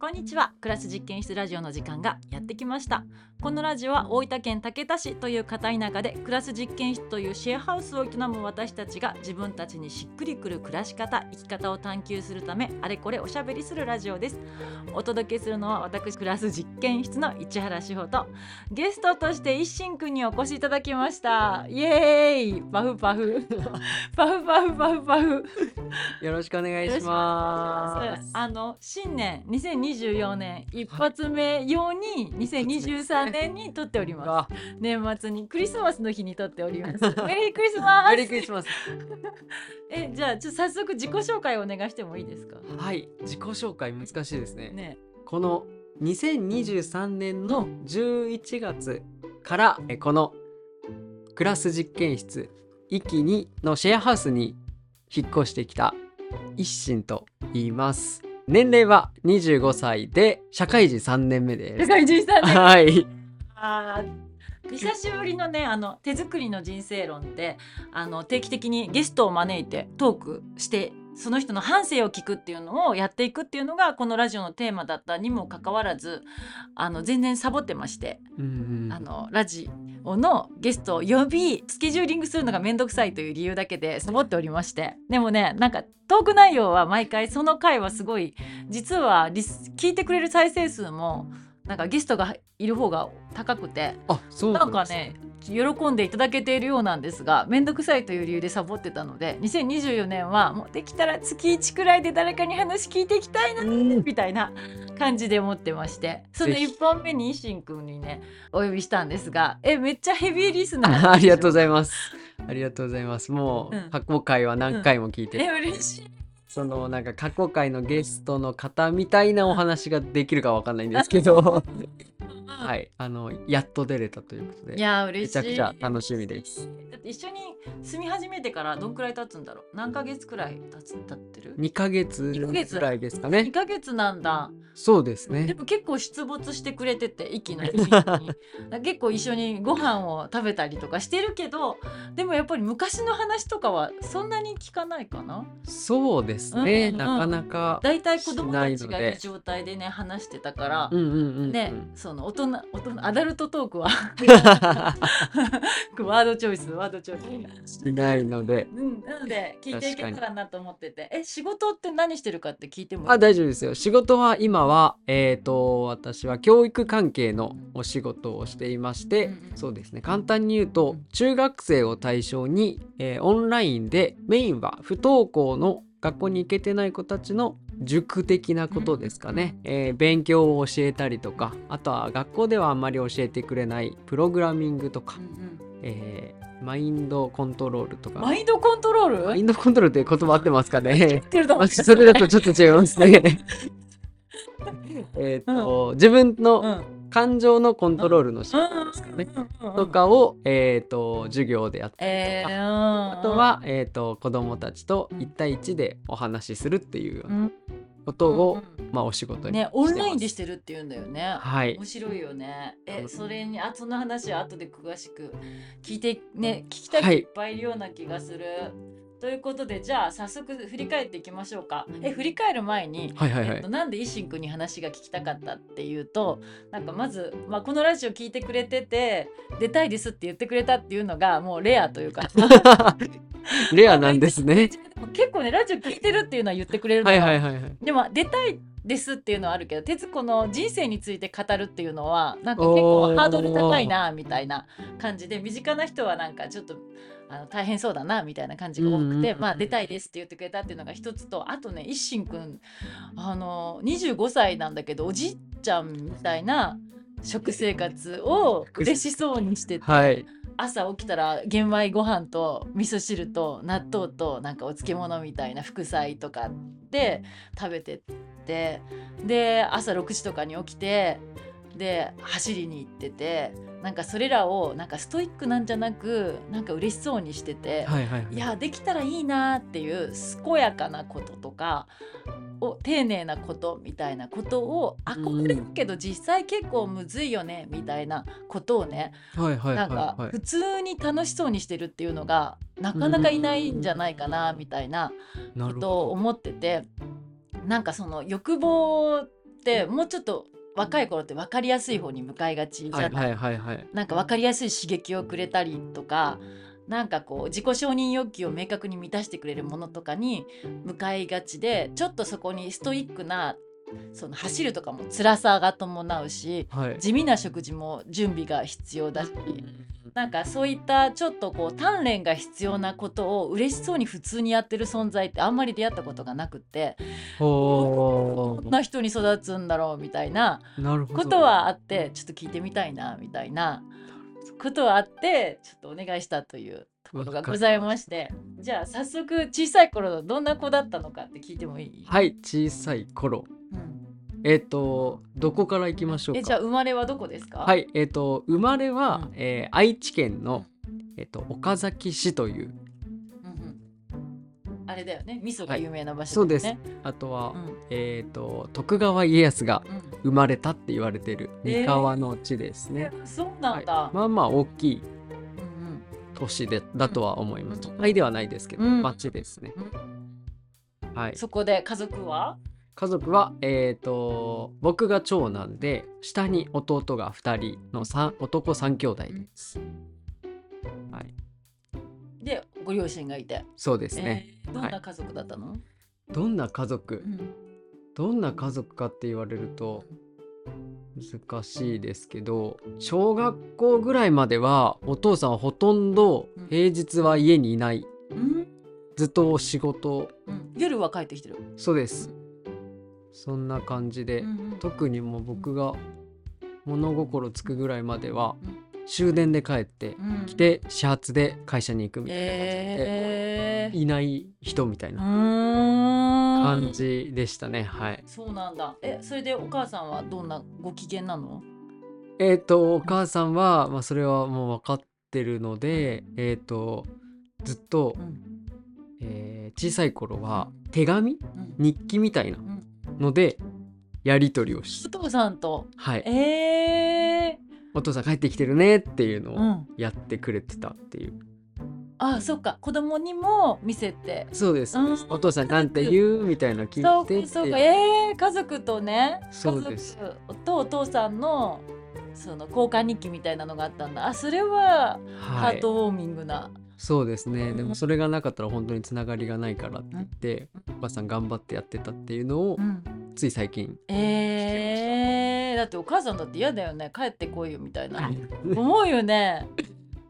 こんにちは。クラス実験室ラジオの時間がやってきました。このラジオは大分県竹田市という片田舎でクラス実験室というシェアハウスを営む私たちが自分たちにしっくりくる暮らし方生き方を探求するためあれこれおしゃべりするラジオです。お届けするのは私クラス実験室の市原志保とゲストとして一心くんにお越しいただきました。イエーイ。パフパフ。パフパフパフパフ。よろしくお願いします。あの新年2024年一発目用に2023年に撮っておりますあ年末にクリスマスの日に撮っておりますメリークリスマスメリークリスマス。えじゃあちょっと早速自己紹介をお願いしてもいいですか？はい、自己紹介難しいですね。ねこの2023年の11月からえこのクラス実験室一気にのシェアハウスに引っ越してきた一心と言います。年齢は25歳で社会人3年目です。世界人さんねはい。あー久しぶりのねあの手作りの人生論であの定期的にゲストを招いてトークしてその人の半生を聞くっていうのをやっていくっていうのがこのラジオのテーマだったにもかかわらずあの全然サボってましてうんうんあのラジオのゲストを呼びスケジューリングするのがめんどくさいという理由だけでサボっておりまして。でもねなんかトーク内容は毎回その回はすごい実はリス聞いてくれる再生数もなんかゲストがいる方が高くて。あ、そうなんかね喜んでいただけているようなんですがめんどくさいという理由でサボってたので2024年はもうできたら月1くらいで誰かに話聞いていきたいなうん。みたいな感じで思ってましてそのぜひ。1本目にいしんくんにねお呼びしたんですがえめっちゃヘビーリスナーあ ありがとうごいざいます。ありがとうございます。もう、うん。過去回は何回も聞いて、え嬉しいそのなんか過去回のゲストの方みたいなお話ができるかわかんないんですけど、はい、あのやっと出れたということいで、や嬉しい。めちゃくちゃ楽しみです。だって一緒に住み始めてからどんくらい経つんだろう？何ヶ月くらい経つ経ってる？2ヶ月二ヶ月。ぐらいですか2ね。ヶ月なんだ。そうですでね。も結構出没してくれてて息の 一緒に結構一緒にご飯を食べたりとかしてるけどでもやっぱり昔の話とかはそんなに聞かないかな？そうですね。うんうんなかなか。だいたい子供たちがいる状態でね話してたからうんうんうんうん。ねその大人大人アダルトトークは ワードチョイスワードチョイス。しないので。うん、なので聞いていけたらなと思っててえ仕事って何してるかって聞いてもあ大丈夫ですよ仕事は今はえっ、と私は教育関係のお仕事をしていまして、うんうんそうですね簡単に言うとうん中学生を対象に、えーオンラインでメインは不登校の学校に行けてない子たちの塾的なことですかね、えー勉強を教えたりとかあとは学校ではあんまり教えてくれないプログラミングとか。う、んうん。えーマインドコントロールとか。マインドコントロール？マインドコントロールって言葉合ってますかね。言ってると思う。まあそれだとちょっと違いますね。えっと、自分うのん感情のコントロールの仕方ですかね。とかを、えっと授業でやってえー、ああとは、えっと子供たちと1対1でお話しするっていうようう、なん。ことを、まあ、お仕事にねオンラインでししてるって言うんだよね。はい。面白いよね。え、うんそれにあその話は後で詳しく聞いてね聞きたいはい。人いっぱいいるような気がする。ということでじゃあ早速振り返っていきましょうか。え振り返る前に、はいはいはいえっと、なんで一心くんに話が聞きたかったっていうとなんかまず、まあ、このラジオ聞いてくれてて出たいですって言ってくれたっていうのがもうレアというか レアなんですね。結構ねラジオ聞いてるっていうのは言ってくれるのはがいはいはいはい。でも出たいですっていうのはあるけど徹子の人生について語るっていうのはなんか結構ハードル高いなみたいな感じで身近な人はなんかちょっとあの大変そうだなみたいな感じが多くて、まあ出たいですって言ってくれたっていうのが一つとあとね一心くんあの25歳なんだけどおじいちゃんみたいな食生活を嬉しそうにしてて、はい。朝起きたら玄米ご飯と味噌汁と納豆となんかお漬物みたいな副菜とかで食べてってで朝6時とかに起きてで走りに行っててなんかそれらをなんかストイックなんじゃなくなんか嬉しそうにしてて、はいはいはい。いやできたらいいなっていう健やかなこととかを丁寧なことみたいなことを憧れるけど実際結構むずいよねみたいなことをねはいはいなんか普通に楽しそうにしてるっていうのがなかなかいないんじゃないかなみたいなことを思っててなんかその欲望ってもうちょっと若い頃って分かりやすい方に向かいがちじゃない、はいはいなんか分かりやすい刺激をくれたりとかなんかこう自己承認欲求を明確に満たしてくれるものとかに向かいがちでちょっとそこにストイックなその走るとかも辛さが伴うしはい。地味な食事も準備が必要だしなんかそういったちょっとこう鍛錬が必要なことを嬉しそうに普通にやってる存在ってあんまり出会ったことがなくってほこんな人に育つんだろうみたいなことはあってちょっと聞いてみたいなみたいなことはあってちょっとお願いしたというところがございましてじゃあ早速小さい頃どんな子だったのかって聞いてもいい、はい小さい頃。うんえっ、とどこから行きましょうか？えじゃあ生まれはどこですか？はいえっ、と生まれは、うん。えー愛知県の、えっと岡崎市といううんうん。あれだよね。味噌が有名な場そうです。所だよね、あとは、うん。えっ、と徳川家康がうん。生まれたって言われてる三河の地ですね、そうなんだ、はい。まあまあ大きいうん都市でだとは思います。うん。都会ではないですけど、うん。町ですね。はい。そこで家族は？家族は、えっ、と、僕が長男で、下に弟が2人の三男3兄弟です。はい。でご両親がいて、そうですね。えーどんな家族だったの、どんな家族？うんどんな家族かって言われると難しいですけど、小学校ぐらいまではお父さんはほとんどうん平日は家にいない。うんずっと仕事。うん、夜は帰ってきてる、そうです。そんな感じで、うんうん。特にもう僕が物心つくぐらいまではうん終電で帰ってうん。きて始発で会社に行くみたいえー、ないない人みたいうな感じでしたねはい。そうなんだ。えそれでお母さんはどんなご機嫌なの？えっ、とお母さんは、まあ、それはもう分かってるのでえっ、とずっと、うん。えー小さい頃は手紙？うん。日記みたいなうんのでやり取りをしお父さんと？はい。えお父さん帰ってきてるねっていうのー、うをん。やってくれてたっていう。あそっか。子供にも見せて。そうです、うん。お父さんなんて言うみたいなの聞そいうて。かそうか。ってえー、家族とね。そうです。家族とお父さんのその交換日記みたいなのがあったんだ。あそれはハはい。ートウォーミングな、そうですね、うん。でもそれがなかったら本当につながりがないからって言って、お母さん頑張ってやってたっていうのを、うん。つい最近えー、だってお母さんだって嫌だよね。帰ってこいよみたいな。思うよね。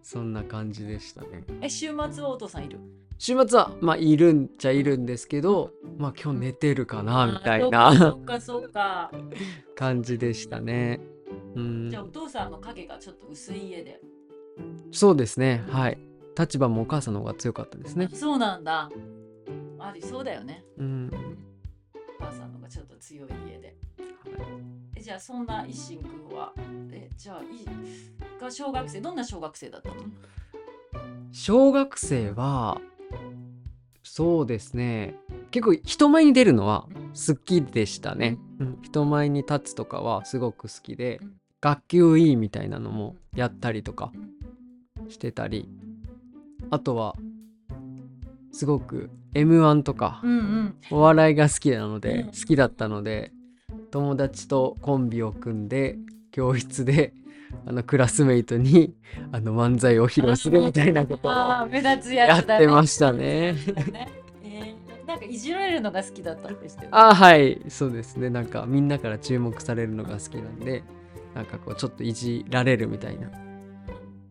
そんな感じでしたね。え週末はお父さんいる？週末はまあいるんちゃいるんですけどまあ今日寝てるかなみたいあな。そうかそうかそうか。感じでしたね。うん。じゃあお父さんの影がちょっと薄い家で。そうですね。はい立場もお母さんの方が強かったですね。そうなんだ。ありそうだよね。うん。お母さんのがちょっと強い家で。えじゃあそんな一心君はえじゃあいが小学生どんな小学生だったの？小学生はそうですね。結構人前に出るのは好きでしたね、うん、人前に立つとかはすごく好きでうん。学級委員みたいなのもやったりとかしてたりあとはすごく m 1とかうんうん。お笑いが好きなのでうん。好きだったので友達とコンビを組んで教室であのクラスメイトにあの漫才を披露するみたいなことをああ目立つややってましたね。なんかいじられるのが好きだったんですけど。あはい。そうですね。なんかみんなから注目されるのが好きなんでなんかこうちょっといじられるみたいな。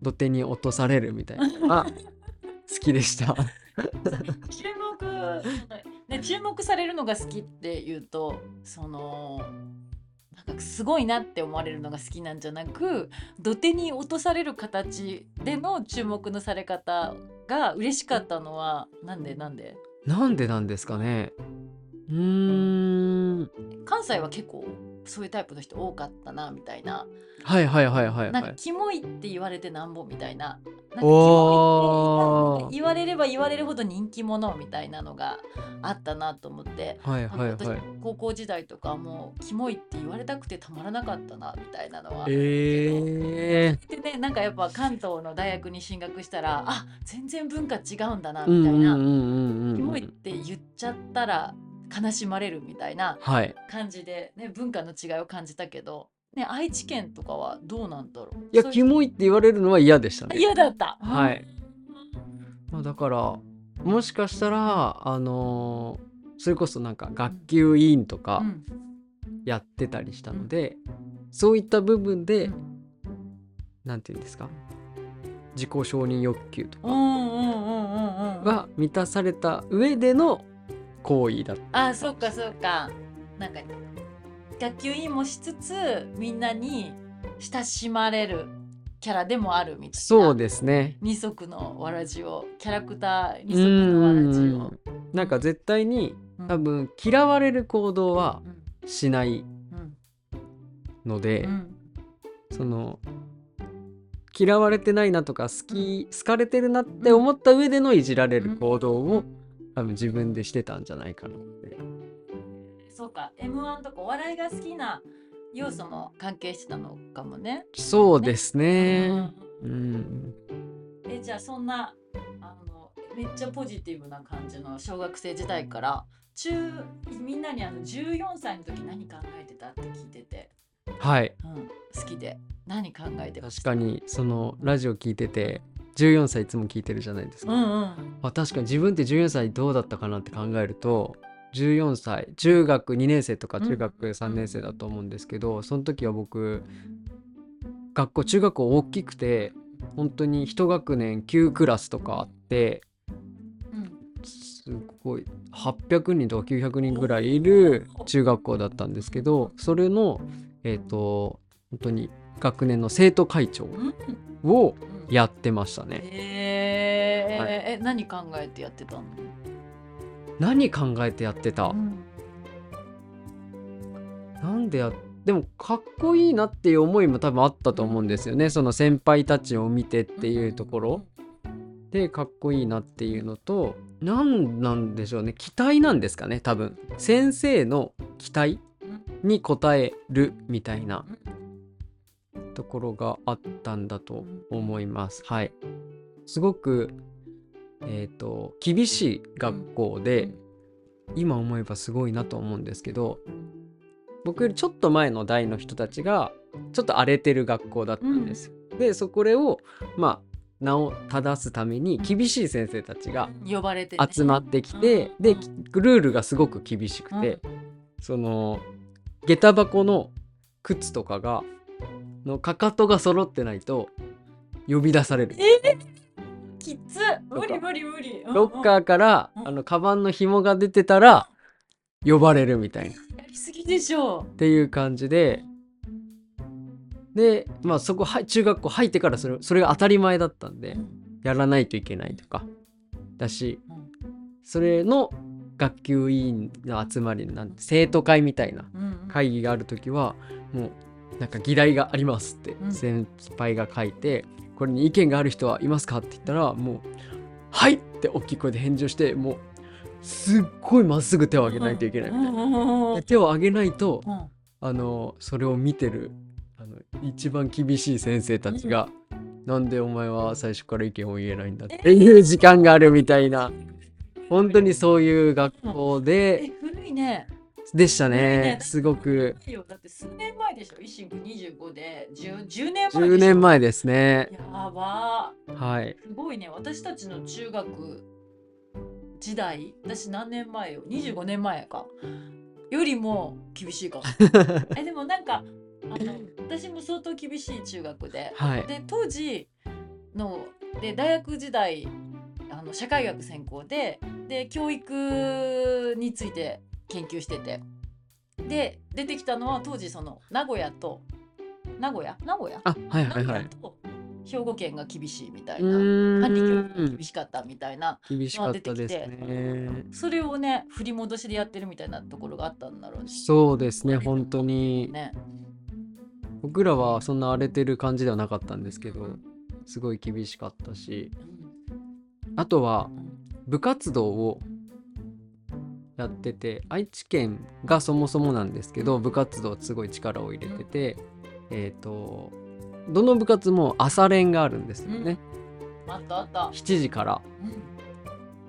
土手に落とされるみたいな好きでした。注目ね注目されるのが好きっていうとそのなんかすごいなって思われるのが好きなんじゃなく土手に落とされる形での注目のされ方が嬉しかったのはなんでなんで？なんでなんですかね。うーん。関西は結構そういうタイプの人多かったなみたいな。はいはいはいはいなんかはい。キモいって言われてなんぼみたいな。なんかキモいって言われれば言われるほど人気者みたいなのがあったなと思って。はいはいはい。高校時代とかもうキモいって言われたくてたまらなかったなみたいなのは。えでねなんかやっぱ関東の大学に進学したらあ全然文化違うんだなみたいな、うんうんうんうん。キモいって言っちゃったら悲しまれるみたいなはい。感じで、ね、文化の違いを感じたけど、ね、愛知県とかはどうなんだろう？いやキモいって言われるのは嫌でしたね。嫌だった。はい。まあ、だからもしかしたらあのーそれこそなんか学級委員とうかん。やってたりしたので、そういった部分で、うん。なんて言うんですか？自己承認欲求とかうんうんうんうんうん。が満たされた上での行為だった。あそっかそっか。なんか学級委員もしつつみんなに親しまれるキャラでもあるみたいな。そうですね。二足のわらじをキャラクターう二足のわらじを。ん。なんか絶対にうん。多分嫌われる行動はうん。しないうんので、うん。その嫌われてないなとか好き好かれてるなって思った上でのいじられる行動を多分自分でしてたんじゃないかなって。そうか。M1 とかお笑いが好きな要素も関係してたのかもね。そうですうねん。うん。えじゃあそんなあのめっちゃポジティブな感じの小学生時代から中みんなにあの14歳の時何考えてたって聞いてて、はい。うん、好きで。何考えてまし確たかにそのラジオ聞いてて14歳いつも聞いてるじゃないですか、うんうん。あ確かに自分って14歳どうだったかなって考えると14歳中学2年生とかうん。中学3年生だと思うんですけど、その時は僕学校中学校大きくて本当に1学年9クラスとかあってうんすごい800人とか900人ぐらいいる中学校だったんですけどそれのえっ、と本当に学年の生徒会長うん。をうんやってましたね。えー。はい。え何考えてやってたの、何考えてやってた、うん。なんでやでもかっこいいなっていう思いも多分あったと思うんですよね。その先輩たちを見てっていうところ。でかっこいいなっていうのと何なんでしょうね。期待なんですかね多分。先生の期待に応えるみたいなところがあったんだと思います。はい。すごくえっ、と厳しい学校で、今思えばすごいなと思うんですけど僕よりちょっと前の代の人たちがちょっと荒れてる学校だったんです。よ。でそこれをまあ名を正すために厳しい先生たちが呼ばれて、ね、集まってきて、うん。でルールがすごく厳しくて、その下駄箱の靴とかがのかかとが揃ってないと呼び出される。きつ無理無理無理。ロッカーからうん。あのカバンの紐が出てたら呼ばれるみたいな。やりすぎでしょ。っていう感じで。でまあそこはい中学校入ってからそれそれが当たり前だったんでやらないといけないとか。だしうん。それの学級委員の集まりなんて生徒会みたいな会議がある時はもうなんか議題がありますってうん。先輩が書いてこれに意見がある人はいますかって言ったらもう「はい!」って大きい声で返事をしてもうすっごいまっすぐ手を挙げないといけないみたいな。うん手を挙げないとうん。あのそれを見てるあの一番厳しい先生たちが「なんでお前は最初から意見を言えないんだ」っていう時間があるみたいな。本当にそういう学校えで古いねでしたね。ねすごく。だって数年前でしょ？維新区25で。10, 10年前でしょ？10年前ですね。やば。はい。すごいね。私たちの中学時代私何年前よ？25年前か。よりも厳しいかも。えでもなんかあの私も相当厳しい中学で。はい。で当時ので大学時代あの社会学専攻でで教育について研究してて。で出てきたのは当時その名古屋と名古屋？名古屋？あはい名はいはい。兵庫県が厳しいみたういな管理教育が厳しかったみたいな厳しかったですね。それをね振り戻しでやってるみたいなところがあったんだろうね。そうですね本当に。ね僕らはそんな荒れてる感じではなかったんですけどすごい厳しかったし。あとは部活動をやってて愛知県がそもそもなんですけど部活動すごい力を入れててえっ、とどの部活も朝練があるんですよね、あったあった。7時からうん。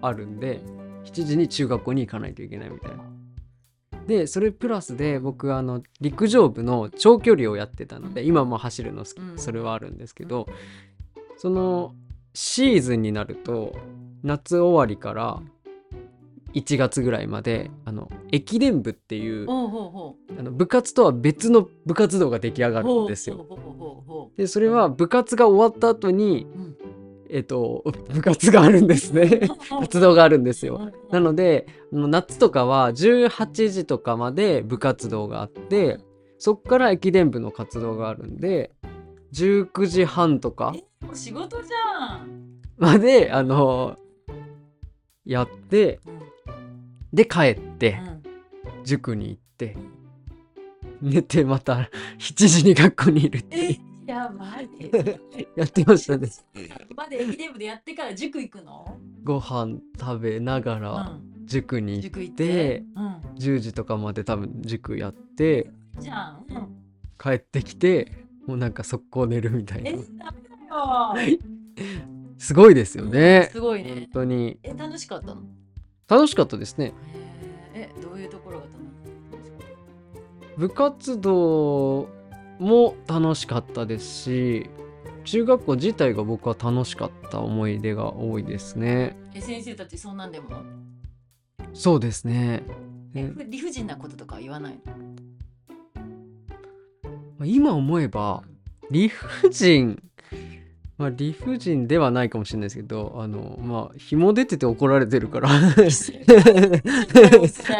あるんで7時に中学校に行かないといけないみたいな。でそれプラスで僕あの陸上部の長距離をやってたので、うん。今も走るの好きうん。それはあるんですけど、そのシーズンになると夏終わりから1月ぐらいまであの駅伝部っていうあの部活とは別の部活動が出来上がうるんですよ。でそれは部活が終わった後に、うん。えっと部活があるんですね。う 活動があるんですよ。うん。なので夏とかは18時とかまで部活動があってそっから駅伝部の活動があるんで19時半とか仕事じゃん、まであのやってうんで帰ってうん。塾に行って寝てまた7時に学校にいるってえやばい。やってましたね。まで駅伝部でやってから塾行くの、ご飯食べながうらん、塾に行っ塾行って？て、10時とかまで多分塾やってうん、じゃん、うん、帰ってきてもうなんか速攻寝るみたいな。えダメだよ。すごいですよね。すごい本ね当に。え楽しかったの？楽しかったですね。えどういうところが楽しかった部活動も楽しかったですし中学校自体が僕は楽しかった思い出が多いですね。え先生たちそんなんでも？そうですね。理不尽なこととかは言わない今思えば理不尽まあ理不尽ではないかもしれないですけどあのまあ紐出てて怒られてるから。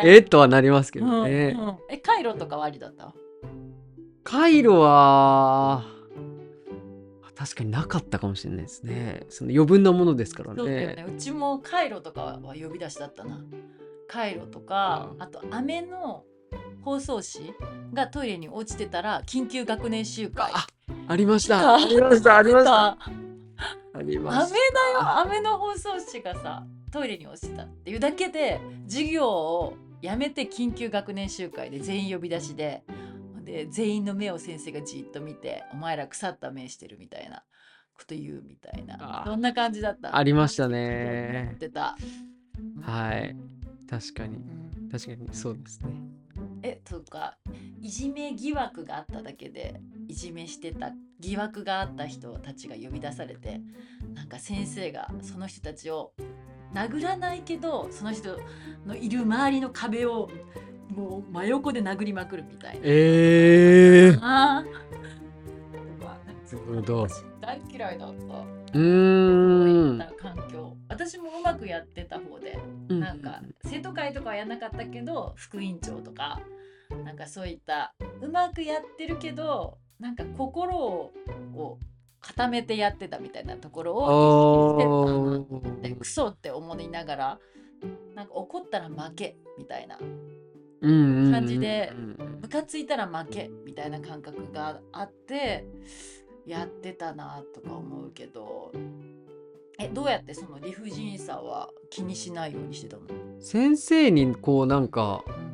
えっとはなりますけどね、うんうん。えカイロとかはありだった？カイロは確かになかったかもしれないですね。その余分なものですからそうね。うちもカイロとかは呼び出しだったな。カイロとかうん。あと飴の包装紙がトイレに落ちてたら緊急学年集会。あありましあたありました。ありました。あありま飴しだよ飴の包装紙がさトイレに落ちてたっていうだけで授業をやめて緊急学年集会で全員呼び出しでで全員の目を先生がじっと見て「お前ら腐った目してる」みたいなこと言うみたいな。あそんな感じだった。ありましたね。てた、はい。確かに。うん。確かにそうですねえとかいじめ疑惑があっただけでいじめしてた疑惑があった人たちが呼び出されてなんか先生がその人たちを殴らないけどその人のいる周りの壁をもう真横で殴りまくるみたいな。えー、ど。私大嫌いだった。うん。った環境。私もうまくやってた方でなんか生徒会とかはやんなかったけど副院長とかなんかそういったうまくやってるけどなんか心をを固めてやってたみたいなところを意識してたなってクソって思いながらなんか怒ったら負けみたいな感感じでムカついたら負けみたいな感覚があってやってたなとか思うけどえどうやってその理不尽さは気にしないようにしてたの、先生にこうなんかうん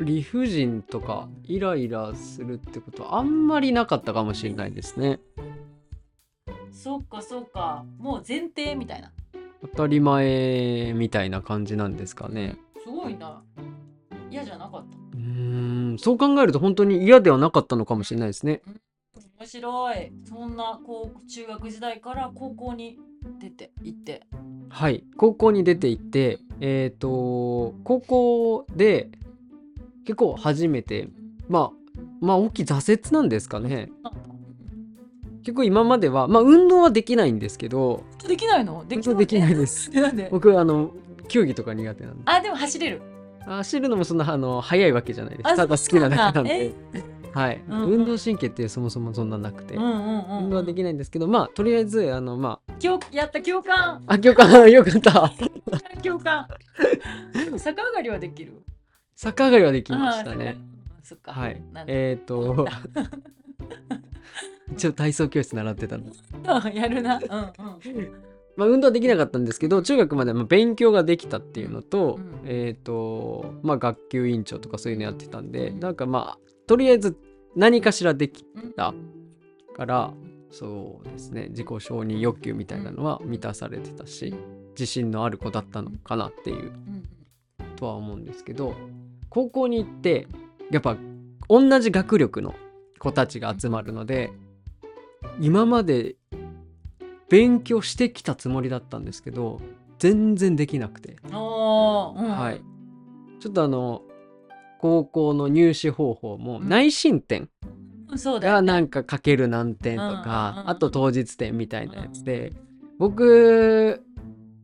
理不尽とかイライラするってことはあんまりなかったかもしれないですね。そっかそっか。もう前提みたいな。当たり前みたいな感じなんですかね。すごいな。嫌じゃなかった。うーんそう考えると本当に嫌ではなかったのかもしれないですね面白い。そんなこう中学時代から高校に出て行って。はい。高校に出て行ってえっ、と高校で結構初めてまあまあ大きい挫折なんですかね。結構今まではまあ運動はできないんですけど。できないの？で本当できないです。えなんで僕あの球技とか苦手なんで。あでも走れる。走るのもそんなあの速いわけじゃないです。あただ好きなだけなんではい、うんうん。運動神経ってそもそもそんななくて、うんうんうん、運動はできないんですけどまあとりあえずあのま共やった共感。ああ今日よかった。共感逆上がりはできる？逆上がりはできましたね。あーそっか。はい。えっ、と 一応体操教室習ってたんです。やるな。うんうん。まあ運動はできなかったんですけど中学まではまあ勉強ができたっていうのと、うん。えっ、とまあ学級委員長とかそういうのやってたんで、うん。なんかまあとりあえず何かしらできうん。たからそうですね。自己承認欲求みたいなのは満たされてたし自信のある子だったのかなっていう。うんとは思うんですけど高校に行ってやっぱ同じ学力の子たちが集まるので今まで勉強してきたつもりだったんですけど全然できなくて、はい。ちょっとあの高校の入試方法もうん。内申点がなんかかける何点とかうんあと当日点みたいなやつで僕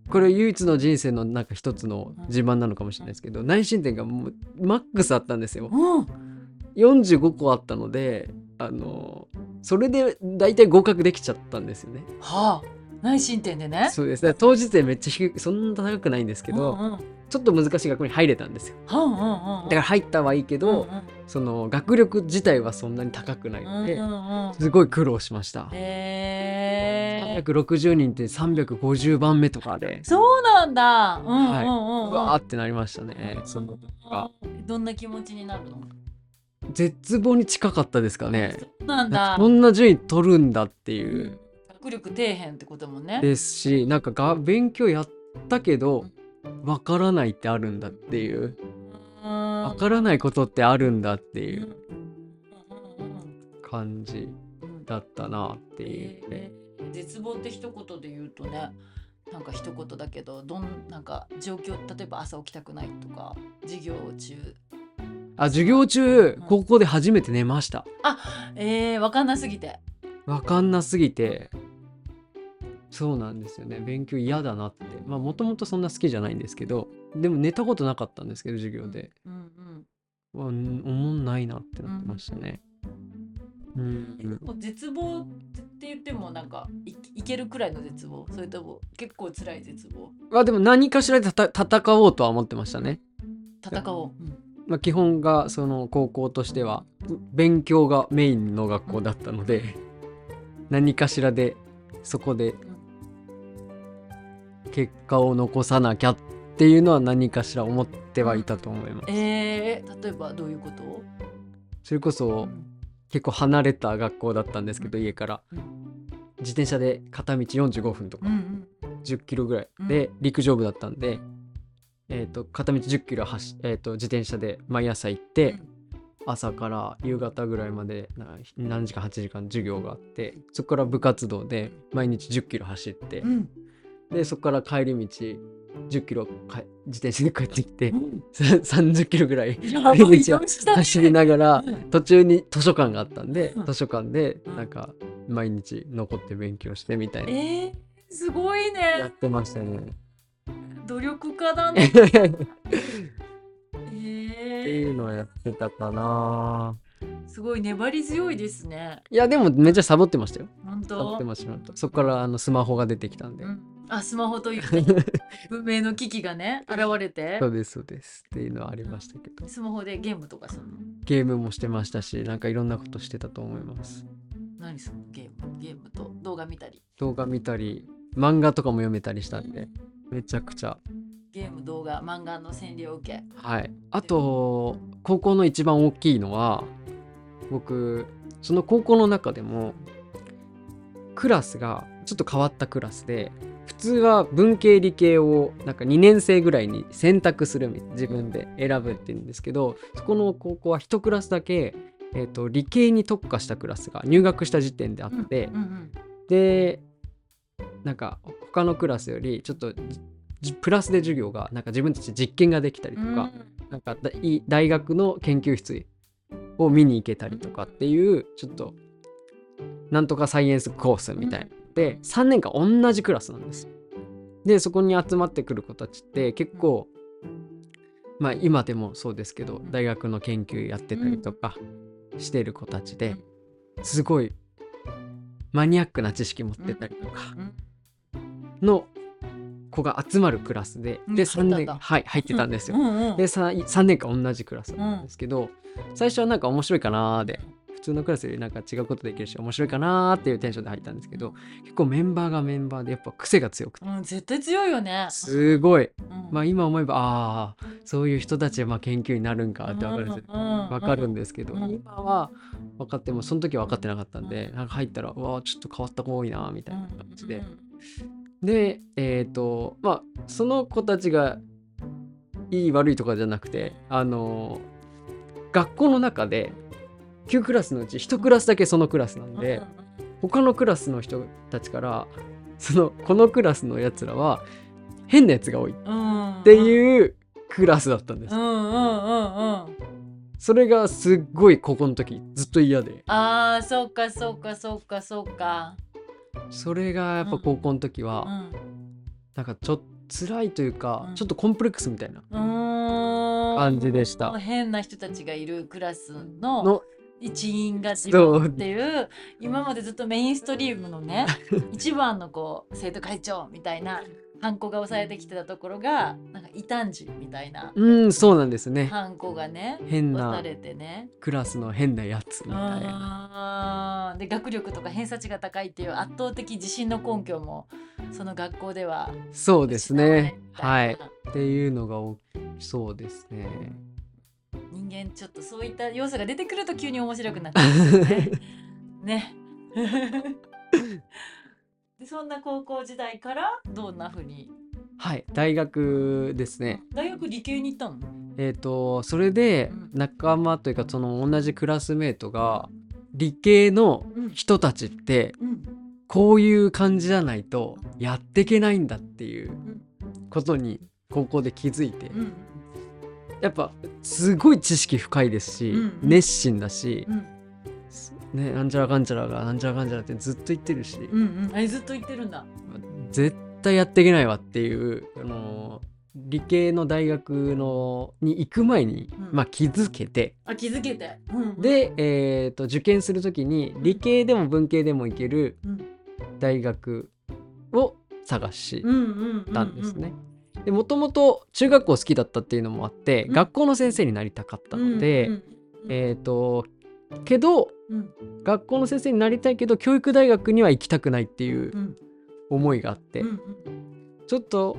これ唯一の人生のなんか一つの自慢なのかもしれないですけど内申点がもうマックスあったんですよ。う。ん45個あったのであのそれで大体合格できちゃったんですよね。はあ。内申点でね。そうです。ね当日点めっちゃ低いそんな高くないんですけど、うんうんちょっと難しい学校に入れたんですよ。はんうんうん。だから入ったはいいけど、その学力自体はそんなに高くないので、うんうんうん。すごい苦労しました。へえ。360人って350番目とかで、そうなんだ。うんうんはいうん。うんうわーってなりましたね。そのが。どんな気持ちになるの？絶望に近かったですかね。そうなんだ。こんな順位取るんだっていう。学力底辺ってこともね。ですし、なんかが勉強やったけどわからないってあるんだっていう、わわからないことってあるんだってていう。感じだったなっていう。ね。絶望って一言で言うとねなんか一言だけどどんなんか状況例えば朝起きたくないとか授業中。あ授業中高校で初めて寝ました。えー、わかんなすぎて。わかんなすぎてそうなんですよね。勉強嫌だなって。まあもともとそんな好きじゃないんですけどでも寝たことなかったんですけど授業で、うんうんおもんないなってなってましたね。うん、絶望って言ってもなんかいいけるくらいの絶望？それとも結構辛い絶望？まあでも何かしらで戦おうとは思ってましたね、戦おう、うん。まあ、基本がその高校としては勉強がメインの学校だったので何かしらでそこで結果を残さなきゃっていうのは何かしら思ってはいたと思います。えー、例えばどういうこと？それこそ結構離れた学校だったんですけど家から。うん。自転車で片道45分とかうんうん。10キロぐらいで陸上部だったんで、えー、と片道10キロ走、えー、と自転車で毎朝行って、朝から夕方ぐらいまでな何時間8時間授業があってそこから部活動で毎日10キロ走って、うんでそこから帰り道10キロか自転車で帰ってきてうん。30キロぐらい帰り道を走りながらうん。途中に図書館があったんでうん。図書館でうん。なんか毎日残って勉強してみたいな。えー、すごいやねってましたね。努力家だ っねてえいうのをやってたかな。ー、すごい粘り強いですね。いやでもめっちゃサボってましたよ。本サボっ当てましたよ。そこからあのスマホが出てきたんで。うん、あスマホというね 文明の機器がね現れて。そうですそうです。っていうのはありましたけど。スマホでゲームとかするの？ゲームもしてましたしなんかいろんなことしてたと思います。何するの？ゲーム？ゲームと？動画見たり？動画見たり漫画とかも読めたりしたんでめちゃくちゃ。ゲーム動画漫画の洗礼を受け。はい。あと高校の一番大きいのは僕その高校の中でもクラスがちょっと変わったクラスで普通は文系理系をなんか2年生ぐらいに選択するみ自分で選ぶって言うんですけどそこの高校は1クラスだけ、えー、と理系に特化したクラスが入学した時点であって、うんうんでなんか他のクラスよりちょっとじプラスで授業がなんか自分たちで実験ができたりとうん。か、なんか大学の研究室を見に行けたりとかっていうちょっとなんとかサイエンスコースみたいなで3年間同じクラスなんです。でそこに集まってくる子たちって結構まあ今でもそうですけど大学の研究やってたりとかしてる子たちですごいマニアックな知識持ってたりとかうんの子が集まるクラスでうん。で3年はい入ってたんですよ。で 3, 3年間同じクラスなんですけど、最初はなんか面白いかなーで普通のクラスよりなんか違うことできるし面白いかなーっていうテンションで入ったんですけど結構メンバーがメンバーでやっぱ癖が強くて。うん、絶対強いよね。すごい。うん。まあ今思えばああそういう人たちはまあ研究になるんかって分かるんですかるんですけど、うん今は分かってもその時は分かってなかったんで、なんか入ったらうわーちょっと変わった子多いなみたいな感じで、でえっ、とまあその子たちがいい悪いとかじゃなくてあの学校の中で9クラスのうち1クラスだけそのクラスなんで他のクラスの人たちからそのこのクラスのやつらは変なやつが多い。っうん。ていうクラスだったんです。うんうんうんうんそれがすっごい高校の時ずっと嫌で。あーそうかそうかそうかそうか。それがやっぱ高校の時うはん。なんかちょっと辛いというかうん。ちょっとコンプレックスみたいな感じでした。変な人たちがいるクラスのの一員が自分っていう今までずっとメインストリームのね 一番のこう生徒会長みたいなハンコが押されてきてたところがなんか異端児みたいなうんそうなんですね。ハンコがね変な押されてね。クラスの変なやつみたいな。で学力とか偏差値が高いっていう圧倒的自信の根拠もその学校ではそうですね。はい。っていうのがおそうですね。人間ちょっとそういった要素が出てくると急に面白くなってね。ね。でそんな高校時代からどんな風に？はい大学ですね。大学理系に行ったの？えっ、とそれでうん。仲間というかその同じクラスメートが理系のうん。人たちってうん。こういう感じじゃないとやっていけないんだっていうことに高校で気づいて。うんやっぱすごい知識深いですし、うん。熱心だしう、ん。ね、なんちゃらかんちゃらがなんちゃらかんちゃらってずっと言ってるし、うんうん。あれずっと言ってるんだ。絶対やっていけないわっていう、あの理系の大学のに行く前に、うん。まあ、気づけて。あ気づけて。うんうん、で、えー、と受験する時に理系でも文系でも行けるうん。大学を探したんですね。でもともと中学校好きだったっていうのもあって、うん。学校の先生になりたかったので、うんうんえっ、とけどうん。学校の先生になりたいけど教育大学には行きたくないっていううん。思いがあって、うんちょっと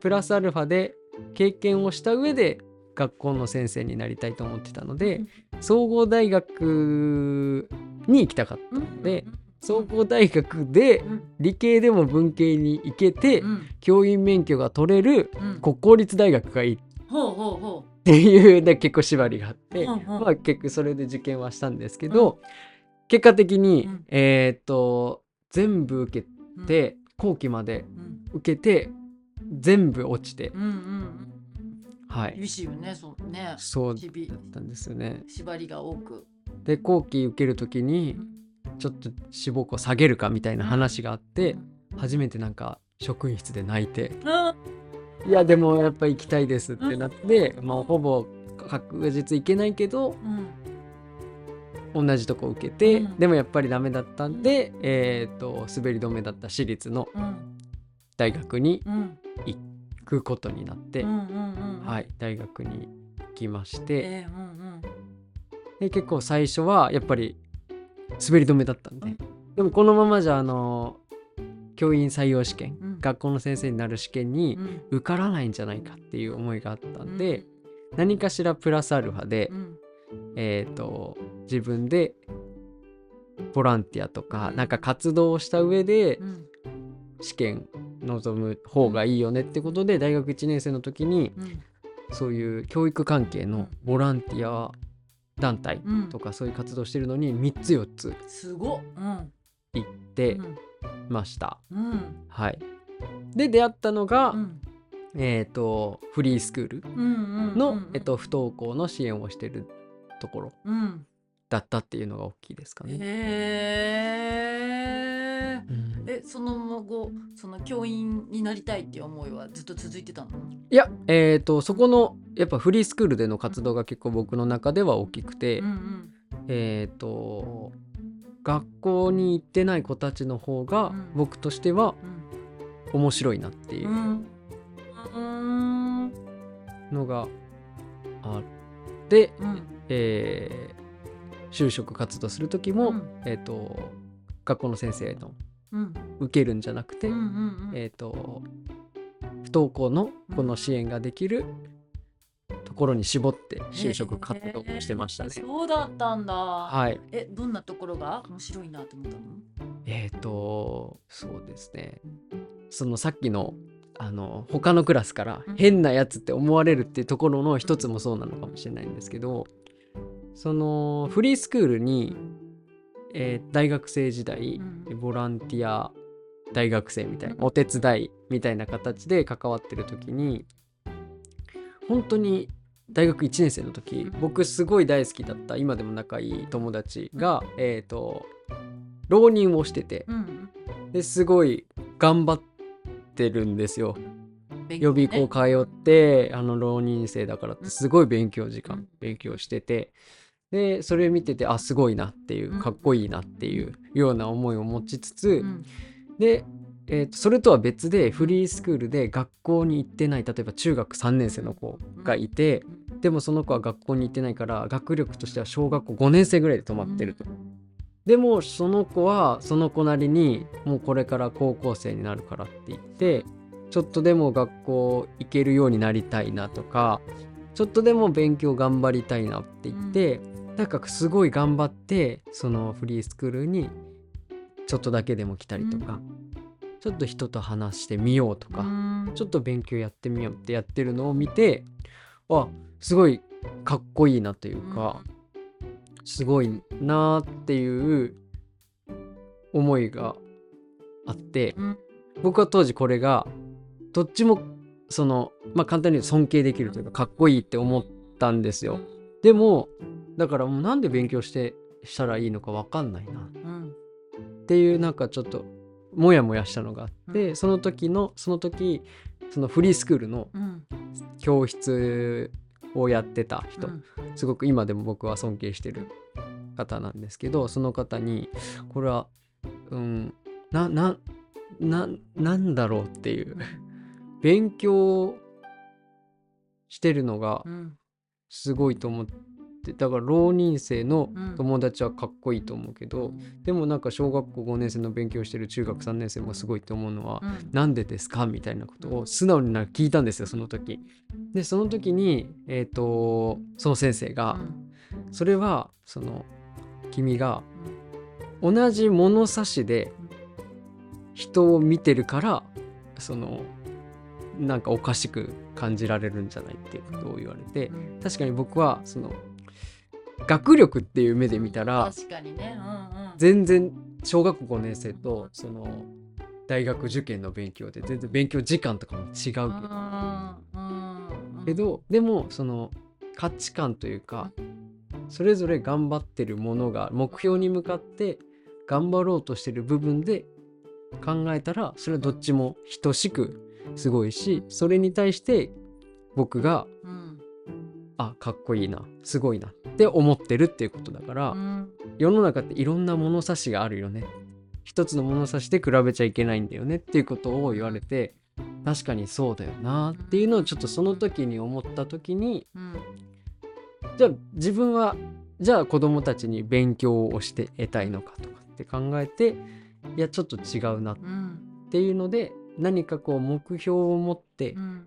プラスアルファで経験をした上で学校の先生になりたいと思ってたので、総合大学に行きたかったうんので、総合大学でうん。理系でも文系に行けて、うん。教員免許が取れるうん。国公立大学がいい。っていうで結構縛りがあって、まあ結局それで受験はしたんですけど、結果的に、うん。えーっと全部受けう。て後期までうん。受けて全部落ちて、うんうんうん。はい。厳しいよねそうね。そうだったんですよね。縛りが多く。で後期受ける時にちょっと志望校下げるかみたいな話があって、初めてなんか職員室で泣いて。あいやでもやっぱ行きたいですってなって、まあほぼ確実行けないけどうん。同じとこ受けて、うん。でもやっぱりダメだったんで、えっ、と滑り止めだった私立のうん。大学にうん。行くことになって、はい大学に行きまして、えーうんうん。で結構最初はやっぱり滑り止めだったんで、うん。でもこのままじゃあの教員採用試験、うん。学校の先生になる試験にうん。受からないんじゃないかっていう思いがあったんで、何かしらプラスアルファで、うん。えっ、と自分でボランティアとかうん。なんか活動をした上でうん。試験臨む方がいいよねってことで大学1年生の時にうん。そういう教育関係のボランティア団体うん。とかそういう活動してるのに3つ4つすご行ってうん。ました。うん。はい、で出会ったのが、うん。えっ、とフリースクールの、うんえっと、不登校の支援をしてるところうん。だったっていうのが大きいですかね。へーうん。えその後その教員になりたいっていう思いはずっと続いてたの？いや、えー、とそこのやっぱフリースクールでの活動が結構僕の中では大きくて、うんうん。えっ、と学校に行ってない子たちの方がうん。僕としては面白いなっていうのがあって、うん。えー就職活動する時も、うん。えー、と学校の先生のうん受けるんじゃなくて、えー、と不登校のこの支援ができるところに絞って就職活動をしてましたねへ。ーそうだったんだ。はい、え、どんなところが面白いなと思ったの？えっ、とそうですねそのさっきのあの他のクラスからうん変なやつって思われるっていうところの一つもそうなのかもしれないんですけどそのフリースクールに、えー大学生時代うん。ボランティア大学生みたいなお手伝いみたいな形で関わってる時に本当に大学1年生の時うん。僕すごい大好きだった今でも仲いい友達がえっ、と浪人をしててうん。ですごい頑張ってるんですよ。勉予備ね校通ってあの浪人生だからってすごい勉強時間うん。勉強しててでそれ見ててあすごいなっていううん。かっこいいなっていうような思いを持ちつつうん。で、えーとそれとは別でフリースクールで学校に行ってない例えば中学3年生の子がいてでもその子は学校に行ってないから学力としては小学校5年生ぐらいで止まってると。でもその子はその子なりにもうこれから高校生になるからって言ってちょっとでも学校行けるようになりたいなとかちょっとでも勉強頑張りたいなって言って、かすごい頑張ってそのフリースクールにちょっとだけでも来たりとか、ちょっと人と話してみようとか、うん。ちょっと勉強やってみようってやってるのを見てあすごいかっこいいなというか、すごいなーっていう思いがあってうん。僕は当時これがどっちもそのまあ簡単に言うと尊敬できるというかかっこいいって思ったんですよ。でもだからもうなんで勉強してしたらいいのか分かんないな。うん。っていうなんかちょっとモヤモヤしたのがあって、その時のその時そのフリースクールのうん。教室をやってた人、うん。すごく今でも僕は尊敬してる方なんですけどその方にこれはうんななななんだろうっていう。勉強してるのがうん。すごいと思ってだから浪人生のうん。友達はかっこいいと思うけど、でもなんか小学校5年生の勉強してる中学3年生もすごいと思うのは、うん。なんでですかみたいなことを素直にな聞いたんですよその時。でその時にえっ、とその先生が、それはその君が同じ物差しで人を見てるからそのなんかおかしく感じられるんじゃないっていうことを言われてうん。確かに僕はその学力っていう目で見たら確かにね。うんうん。全然小学校5年生とその大学受験の勉強で全然勉強時間とかも違うけど。うんうん。けどでもその価値観というかそれぞれ頑張ってるものが目標に向かって頑張ろうとしてる部分で考えたらそれはどっちも等しくすごいしそれに対して僕がうん。あかっこいいなすごいなって思ってるっていうことだから、うん。世の中っていろんな物差しがあるよね。一つの物差しで比べちゃいけないんだよね。っていうことを言われて確かにそうだよなっていうのをちょっとその時に思った時にうん。じゃあ自分はじゃあ子供たちに勉強をして得たいのかとかって考えていやちょっと違うなっうん。ていうので何かこう目標を持ってうん。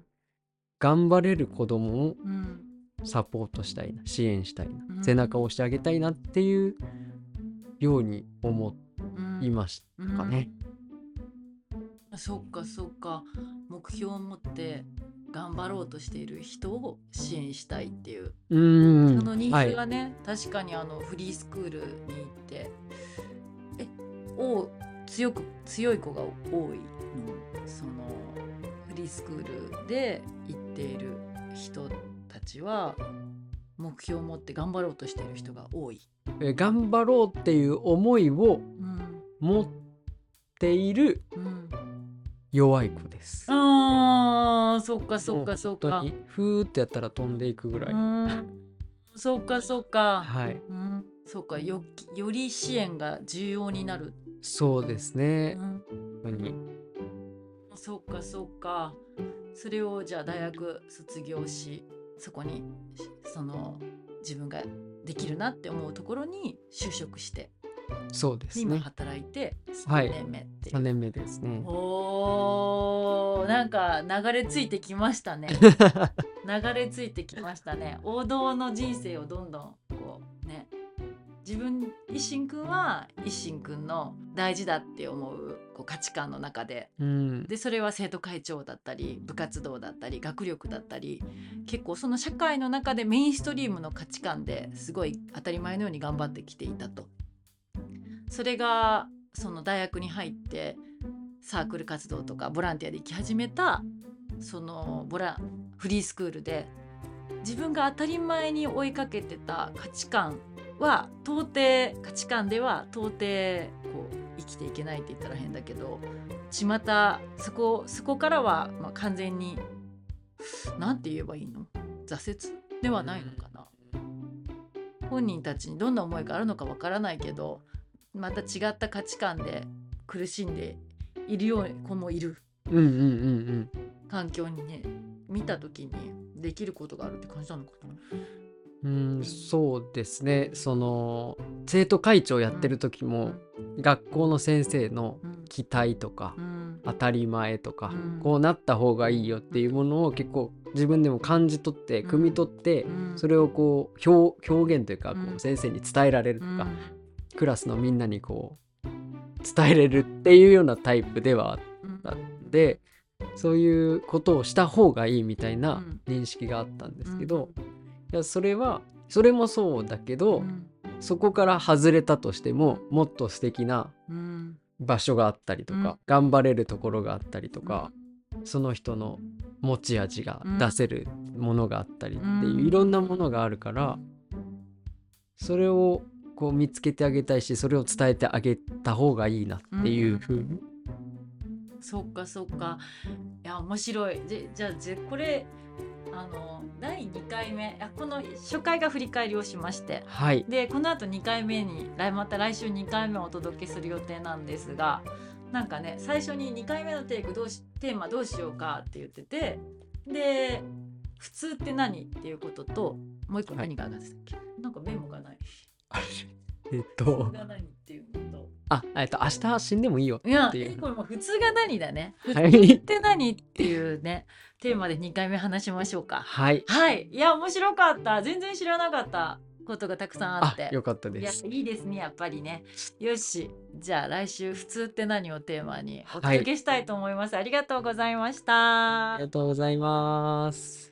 頑張れる子供をうんサポートしたいな支援したいなうん。背中を押してあげたいなっていうように思うんいましたかね。そっかそっか。目標を持って頑張ろうとしている人を支援したいっていう。うそのニはいーズがね、確かにあのフリースクールに行ってえお強く強い子が多いの？そのフリースクールで行っている人たちは目標を持って頑張ろうとしている人が多い。え頑張ろうっていう思いをうん持っているうん、弱い子です。あーそっかそっかそっか。ふーってやったら飛んでいくぐらい。うんそっかそっか。はい、うん、そっかよより支援が重要になる。そうですうね。ん、本当にそっかそっか。それをじゃあ大学卒業しそこにその自分ができるなって思うところに就職してそうですね。働いてはい3年目っていう。3年目ですね。おーなんか流れ着いてきましたね。流れ着いてきましたね。王道の人生をどんどんこうね自分一心くんは一心くんの大事だって思うこう価値観の中でうんでそれは生徒会長だったり部活動だったり学力だったり結構その社会の中でメインストリームの価値観ですごい当たり前のように頑張ってきていたと。それがその大学に入ってサークル活動とかボランティアで行き始めたそのボラフリースクールで自分が当たり前に追いかけてた価値観は到底価値観では到底こう生きていけないって言ったら変だけど巷そこそこからはまあ完全に何て言えばいいの？挫折ではないのかな？本人たちにどんな思いがあるのかわからないけどまた違った価値観で苦しんでいるような子もいるうんうんうん環境にね見た時にできることがあるって感じなのかな？うんうん。そうですね。その生徒会長やってる時も学校の先生のうん期待とかうん。当たり前とかうん。こうなった方がいいよっていうものを結構自分でも感じ取ってうん。汲み取ってうん。それをこう表表現というかこう先生に伝えられるとかうん。クラスのみんなにこう伝えれるっていうようなタイプではあっうんたん。でそういうことをした方がいいみたいなうん。認識があったんですけどいやそれはそれもそうだけうどん。そこから外れたとしてももっと素敵なうん。場所があったりとか、うん。頑張れるところがあったりとか、その人の持ち味が出せるものがあったりっていう、うん。いろんなものがあるからそれをこう見つけてあげたいしそれを伝えてあげた方がいいなっていうふうに、そっかそっか。いや面白い。じじゃあぜこれあの第2回目あこの初回が振り返りをしまして。はい。でこの後2回目に来また来週2回目をお届けする予定なんですがなんかね最初に2回目のテイクどうしテーマどうしようかって言っててで普通って何っていうことともう一個何があるんですっけ、なんかメモがない えっ普と通が何っていうのと。あえっと明日死んでもいいよいやこれもう普通が何だね。普通はいって何っていうねテーマで2回目話しましょうか。はい。はい。いや面白かった。全然知らなかったことがたくさんああって。よかったです。いいですねやっぱりね。よし。じゃあ来週「普通って何?」をテーマにおはい。届けしたいと思います、ありがとうございました。ありがとうございます